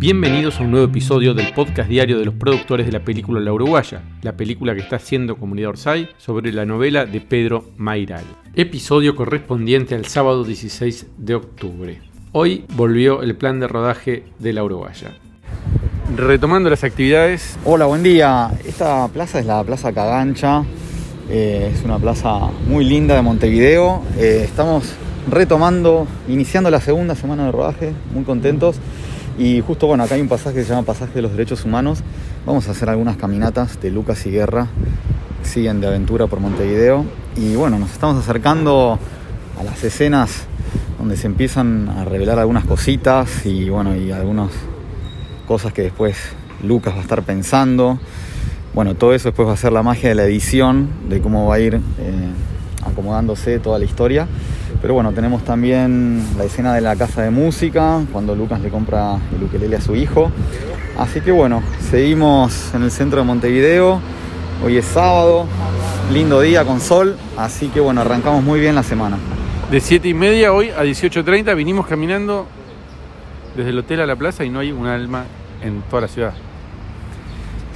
Bienvenidos a un nuevo episodio del podcast diario de los productores de la película La Uruguaya, la película que está haciendo Comunidad Orsay sobre la novela de Pedro Mairal. Episodio correspondiente al sábado 16 de octubre. Hoy volvió el plan de rodaje de La Uruguaya. Retomando las actividades. Hola, buen día. Esta plaza es la Plaza Cagancha. Eh, es una plaza muy linda de Montevideo. Eh, estamos retomando, iniciando la segunda semana de rodaje, muy contentos. Y justo, bueno, acá hay un pasaje que se llama Pasaje de los Derechos Humanos. Vamos a hacer algunas caminatas de Lucas y Guerra. Siguen de aventura por Montevideo. Y bueno, nos estamos acercando a las escenas donde se empiezan a revelar algunas cositas y bueno, y algunas cosas que después Lucas va a estar pensando. Bueno, todo eso después va a ser la magia de la edición, de cómo va a ir eh, acomodándose toda la historia. Pero bueno, tenemos también la escena de la casa de música, cuando Lucas le compra el ukelele a su hijo. Así que bueno, seguimos en el centro de Montevideo. Hoy es sábado, lindo día con sol, así que bueno, arrancamos muy bien la semana. De 7 y media hoy a 18.30 vinimos caminando desde el hotel a la plaza y no hay un alma en toda la ciudad.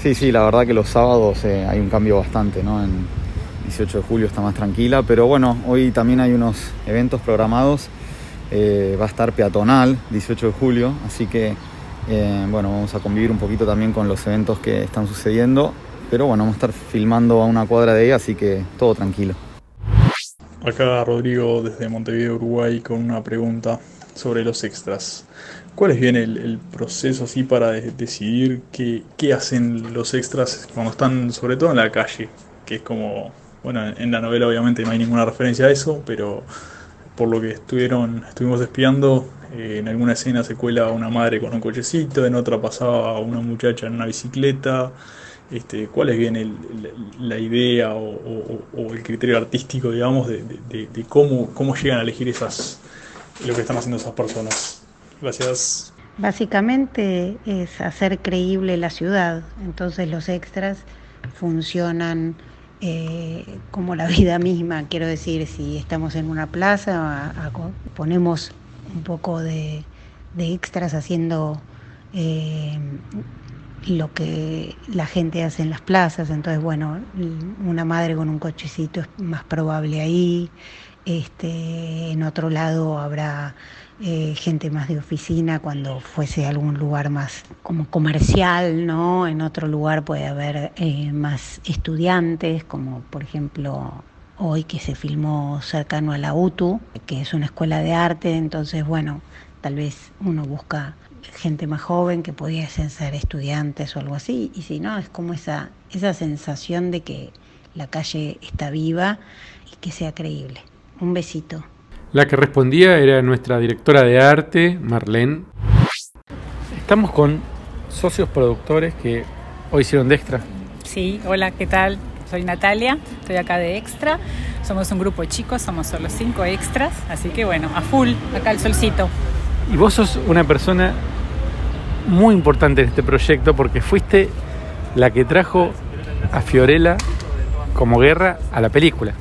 Sí, sí, la verdad que los sábados eh, hay un cambio bastante, ¿no? En, 18 de julio está más tranquila, pero bueno, hoy también hay unos eventos programados. Eh, va a estar peatonal 18 de julio, así que eh, bueno, vamos a convivir un poquito también con los eventos que están sucediendo, pero bueno, vamos a estar filmando a una cuadra de ahí, así que todo tranquilo. Acá Rodrigo desde Montevideo, Uruguay, con una pregunta sobre los extras. ¿Cuál es bien el, proceso así para decidir qué, qué, hacen los extras cuando están sobre todo en la calle? Que es como bueno, en la novela obviamente no hay ninguna referencia a eso, pero por lo que estuvieron, estuvimos espiando, eh, en alguna escena se cuela una madre con un cochecito, en otra pasaba una muchacha en una bicicleta. Este, ¿Cuál es bien la idea o, el criterio artístico, digamos, de, cómo, cómo llegan a elegir esas, lo que están haciendo esas personas? Gracias. Básicamente es hacer creíble la ciudad, entonces los extras funcionan eh, como la vida misma. Quiero decir, si estamos en una plaza, ponemos un poco de, extras haciendo eh, lo que la gente hace en las plazas. Entonces, bueno, una madre con un cochecito es más probable ahí. Este, en otro lado habrá eh, gente más de oficina cuando fuese algún lugar más como comercial, ¿no? En otro lugar puede haber eh, más estudiantes, como por ejemplo hoy que se filmó cercano a la UTU, que es una escuela de arte, entonces bueno, tal vez uno busca gente más joven que pudiesen ser estudiantes o algo así, y si no, es como esa, esa sensación de que la calle está viva y que sea creíble. Un besito. La que respondía era nuestra directora de arte, Marlene. Estamos con socios productores que hoy hicieron de extra. Sí, hola, ¿qué tal? Soy Natalia, estoy acá de extra. Somos un grupo de chicos, somos solo cinco extras, así que bueno, a full, acá el solcito. Y vos sos una persona muy importante en este proyecto porque fuiste la que trajo a Fiorella como guerra a la película.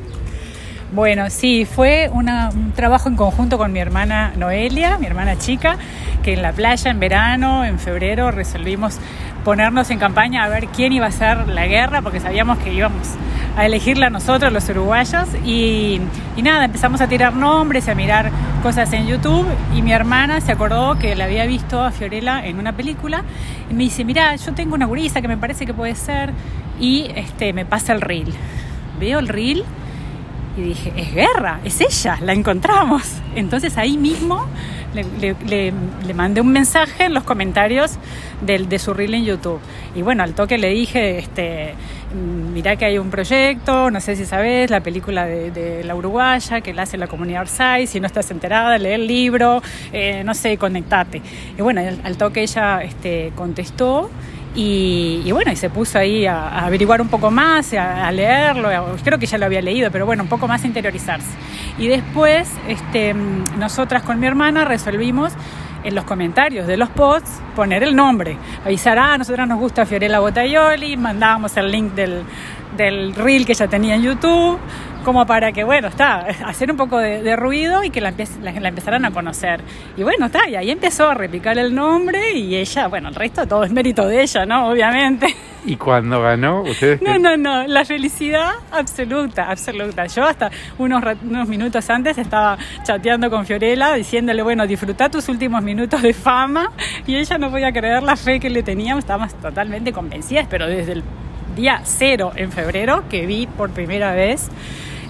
Bueno, sí, fue un trabajo en conjunto con mi hermana Noelia, mi hermana chica, que en la playa en verano, en febrero, resolvimos ponernos en campaña a ver quién iba a ser la guerra, porque sabíamos que íbamos a elegirla nosotros, los uruguayos, y, nada, empezamos a tirar nombres a mirar cosas en YouTube, y mi hermana se acordó que la había visto a Fiorella en una película, y me dice, mira, yo tengo una gurisa que me parece que puede ser, y este, me pasa el reel. Veo el reel y dije, es guerra, es ella, la encontramos. Entonces ahí mismo le, mandé un mensaje en los comentarios de su reel en YouTube. Y bueno, al toque le dije, este, mirá que hay un proyecto, no sé si sabes, la película de, la uruguaya que la hace la comunidad Orsay, si no estás enterada, lee el libro, eh, no sé, conectate. Y bueno, al, toque ella este, contestó y, bueno, y se puso ahí a, averiguar un poco más, a, leerlo, creo que ya lo había leído, pero bueno, un poco más a interiorizarse. Y después, este, nosotras con mi hermana resolvimos en los comentarios de los posts poner el nombre, avisar, ah, a nosotras nos gusta Fiorella Botaioli, mandábamos el link del, del reel que ya tenía en YouTube, como para que, bueno, está, hacer un poco de, ruido y que la, la, empezaran a conocer. Y bueno, está, y ahí empezó a repicar el nombre y ella, bueno, el resto todo es mérito de ella, ¿no? Obviamente. ¿Y cuando ganó? ¿Ustedes no, no, no, la felicidad absoluta, absoluta. Yo hasta unos, unos minutos antes estaba chateando con Fiorella diciéndole, bueno, disfruta tus últimos minutos de fama y ella no podía creer la fe que le teníamos, estábamos totalmente convencidas, pero desde el día cero en febrero que vi por primera vez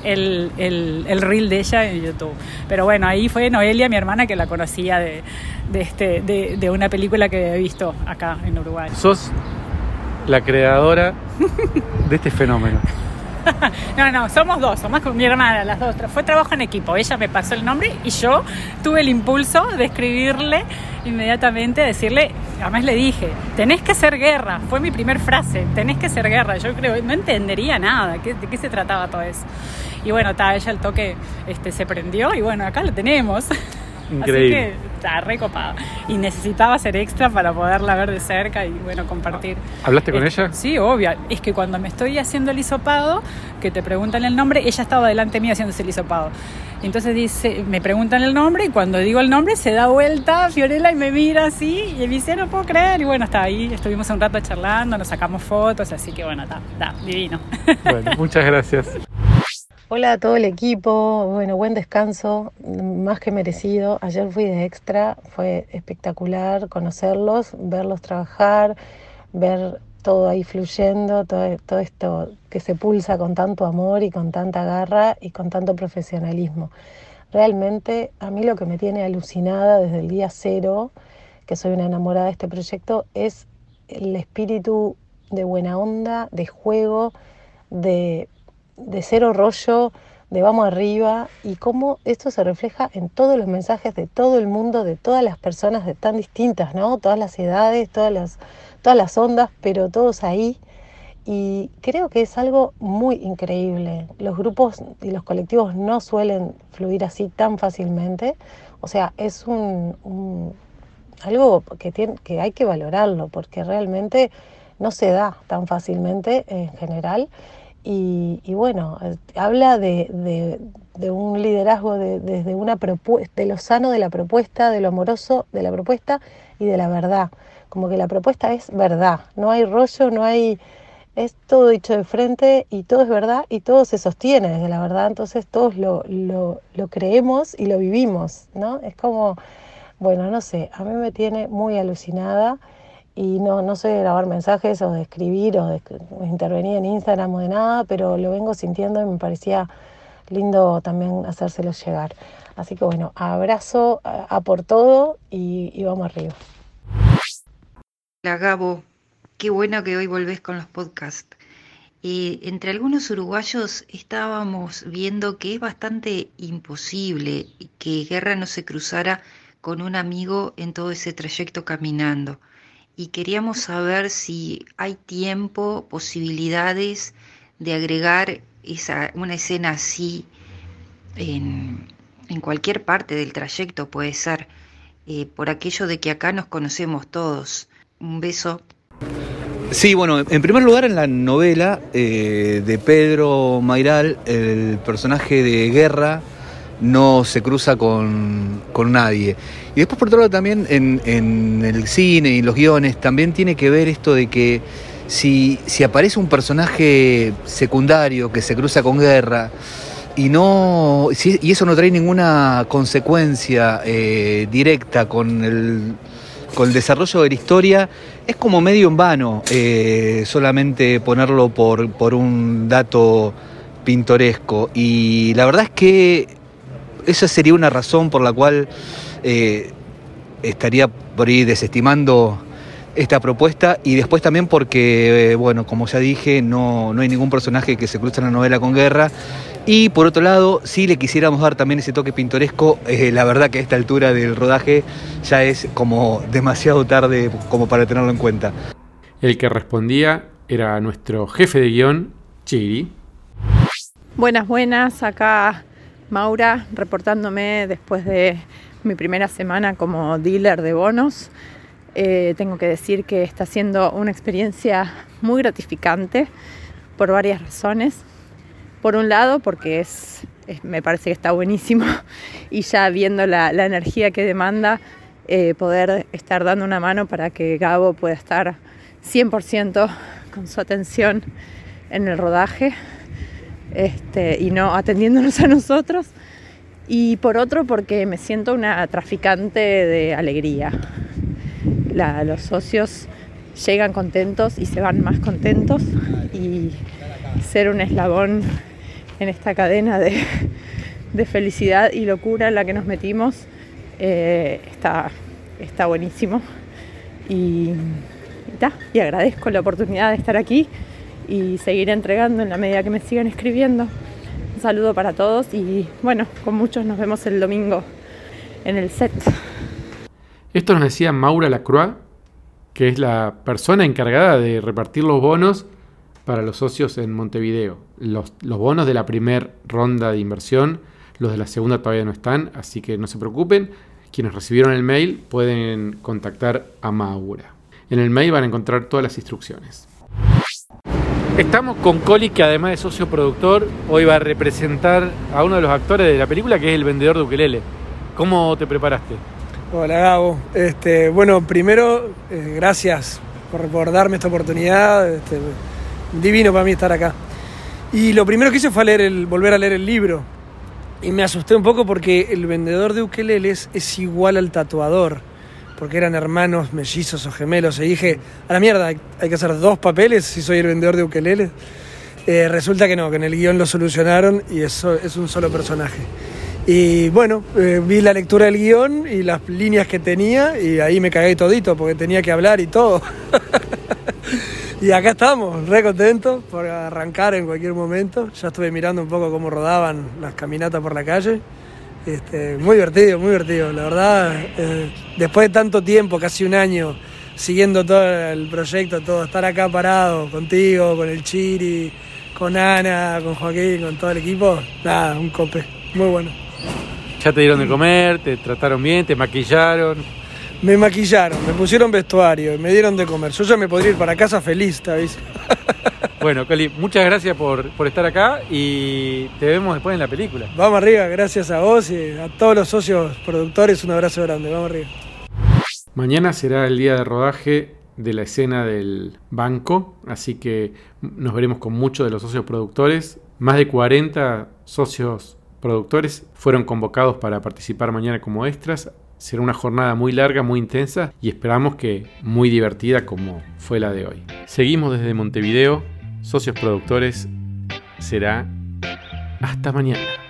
el, el, reel de ella en YouTube. Pero bueno, ahí fue Noelia, mi hermana, que la conocía de, de, este, de, de una película que he visto acá en Uruguay. Sos la creadora de este fenómeno. no, no, somos dos, somos con mi hermana, las dos. Fue trabajo en equipo. Ella me pasó el nombre y yo tuve el impulso de escribirle inmediatamente, decirle, además le dije, tenés que hacer guerra. Fue mi primer frase, tenés que hacer guerra. Yo creo, no entendería nada, de qué se trataba todo eso. Y bueno, está, ella el toque este, se prendió y bueno, acá lo tenemos. Increíble. Así que está recopada. Y necesitaba ser extra para poderla ver de cerca y bueno, compartir. ¿Hablaste con ella? Sí, obvio. Es que cuando me estoy haciendo el hisopado, que te preguntan el nombre, ella estaba delante mío haciéndose el hisopado. Entonces dice, me preguntan el nombre y cuando digo el nombre se da vuelta Fiorella y me mira así y me dice, no puedo creer. Y bueno, está ahí, estuvimos un rato charlando, nos sacamos fotos, así que bueno, está, está divino. Bueno, muchas gracias. Hola a todo el equipo, bueno, buen descanso, más que merecido. Ayer fui de extra, fue espectacular conocerlos, verlos trabajar, ver todo ahí fluyendo, todo, todo esto que se pulsa con tanto amor y con tanta garra y con tanto profesionalismo. Realmente a mí lo que me tiene alucinada desde el día cero, que soy una enamorada de este proyecto, es el espíritu de buena onda, de juego, de de cero rollo, de vamos arriba, y cómo esto se refleja en todos los mensajes de todo el mundo, de todas las personas de tan distintas, ¿no? Todas las edades, todas las, todas las ondas, pero todos ahí. Y creo que es algo muy increíble. Los grupos y los colectivos no suelen fluir así tan fácilmente. O sea, es un, algo que, tiene, que hay que valorarlo porque realmente no se da tan fácilmente en general y, bueno, eh, habla de, un liderazgo desde una propuesta, de lo sano de la propuesta, de lo amoroso de la propuesta y de la verdad. Como que la propuesta es verdad, no hay rollo, no hay, es todo dicho de frente y todo es verdad y todo se sostiene desde la verdad, entonces todos lo, lo, lo creemos y lo vivimos, ¿no? Es como, bueno, no sé, a mí me tiene muy alucinada y no, no soy de grabar mensajes o de escribir o de, intervenir en Instagram o de nada, pero lo vengo sintiendo y me parecía lindo también hacérselos llegar. Así que bueno, abrazo a, por todo y, vamos arriba. Hola Gabo, qué bueno que hoy volvés con los podcasts. Entre algunos uruguayos estábamos viendo que es bastante imposible que Guerra no se cruzara con un amigo en todo ese trayecto caminando y queríamos saber si hay tiempo, posibilidades de agregar esa, una escena así en, cualquier parte del trayecto, puede ser, eh, por aquello de que acá nos conocemos todos. Un beso. Sí, bueno, en primer lugar en la novela eh, de Pedro Mairal, el personaje de Guerra no se cruza con, con nadie. Y después, por otro lado, también en, el cine y los guiones, también tiene que ver esto de que si, si aparece un personaje secundario que se cruza con guerra, y no y eso no trae ninguna consecuencia eh, directa con el, con el desarrollo de la historia es como medio en vano eh, solamente ponerlo por, por un dato pintoresco y la verdad es que esa sería una razón por la cual eh, estaría por ahí desestimando esta propuesta y después también porque, eh, bueno, como ya dije, no, no hay ningún personaje que se cruce en la novela con guerra. Y por otro lado, si le quisiéramos dar también ese toque pintoresco, eh, la verdad que a esta altura del rodaje ya es como demasiado tarde como para tenerlo en cuenta. El que respondía era nuestro jefe de guion, Chiri. Buenas, buenas, acá Maura reportándome después de mi primera semana como dealer de bonos. Eh, tengo que decir que está siendo una experiencia muy gratificante por varias razones. Por un lado, porque es, me parece que está buenísimo y ya viendo la, energía que demanda, eh, poder estar dando una mano para que Gabo pueda estar 100% con su atención en el rodaje este, y no atendiéndonos a nosotros. Y por otro, porque me siento una traficante de alegría. los socios llegan contentos y se van más contentos y ser un eslabón en esta cadena de, felicidad y locura en la que nos metimos eh, está, está buenísimo. Y, y agradezco la oportunidad de estar aquí y seguir entregando en la medida que me sigan escribiendo. Un saludo para todos y bueno, con muchos nos vemos el domingo en el set. Esto nos decía Maura Lacroix, que es la persona encargada de repartir los bonos para los socios en Montevideo. Los, los bonos de la primera ronda de inversión, los de la segunda todavía no están, así que no se preocupen. Quienes recibieron el mail pueden contactar a Maura. En el mail van a encontrar todas las instrucciones. Estamos con Coli, que además de socio productor, hoy va a representar a uno de los actores de la película, que es el vendedor de ukelele. ¿Cómo te preparaste? Hola Gabo. Este, bueno, primero, eh, gracias por, darme esta oportunidad. Este, divino para mí estar acá. Y lo primero que hice fue leer el, volver a leer el libro. Y me asusté un poco porque el vendedor de ukeleles es igual al tatuador. Porque eran hermanos, mellizos o gemelos. Y dije, a la mierda, hay, que hacer dos papeles si soy el vendedor de ukeleles. Eh, resulta que no, que en el guion lo solucionaron y eso es un solo personaje. Y bueno, eh, vi la lectura del guion y las líneas que tenía y ahí me cagué todito porque tenía que hablar y todo. y acá estamos, re contentos por arrancar en cualquier momento. Ya estuve mirando un poco cómo rodaban las caminatas por la calle. Este, muy divertido, muy divertido. La verdad, eh, después de tanto tiempo, casi un año, siguiendo todo el proyecto, todo, estar acá parado contigo, con el Chiri, con Ana, con Joaquín, con todo el equipo, nada, un cope, muy bueno. ¿Ya te dieron de comer? ¿Te trataron bien? ¿Te maquillaron? Me maquillaron, me pusieron vestuario, me dieron de comer. Yo ya me podría ir para casa feliz, ¿te Bueno, Cali, muchas gracias por, por, estar acá y te vemos después en la película. Vamos arriba, gracias a vos y a todos los socios productores, un abrazo grande, vamos arriba. Mañana será el día de rodaje de la escena del banco, así que nos veremos con muchos de los socios productores, más de 40 socios productores fueron convocados para participar mañana como extras. Será una jornada muy larga, muy intensa y esperamos que muy divertida como fue la de hoy. Seguimos desde Montevideo, socios productores. Será hasta mañana.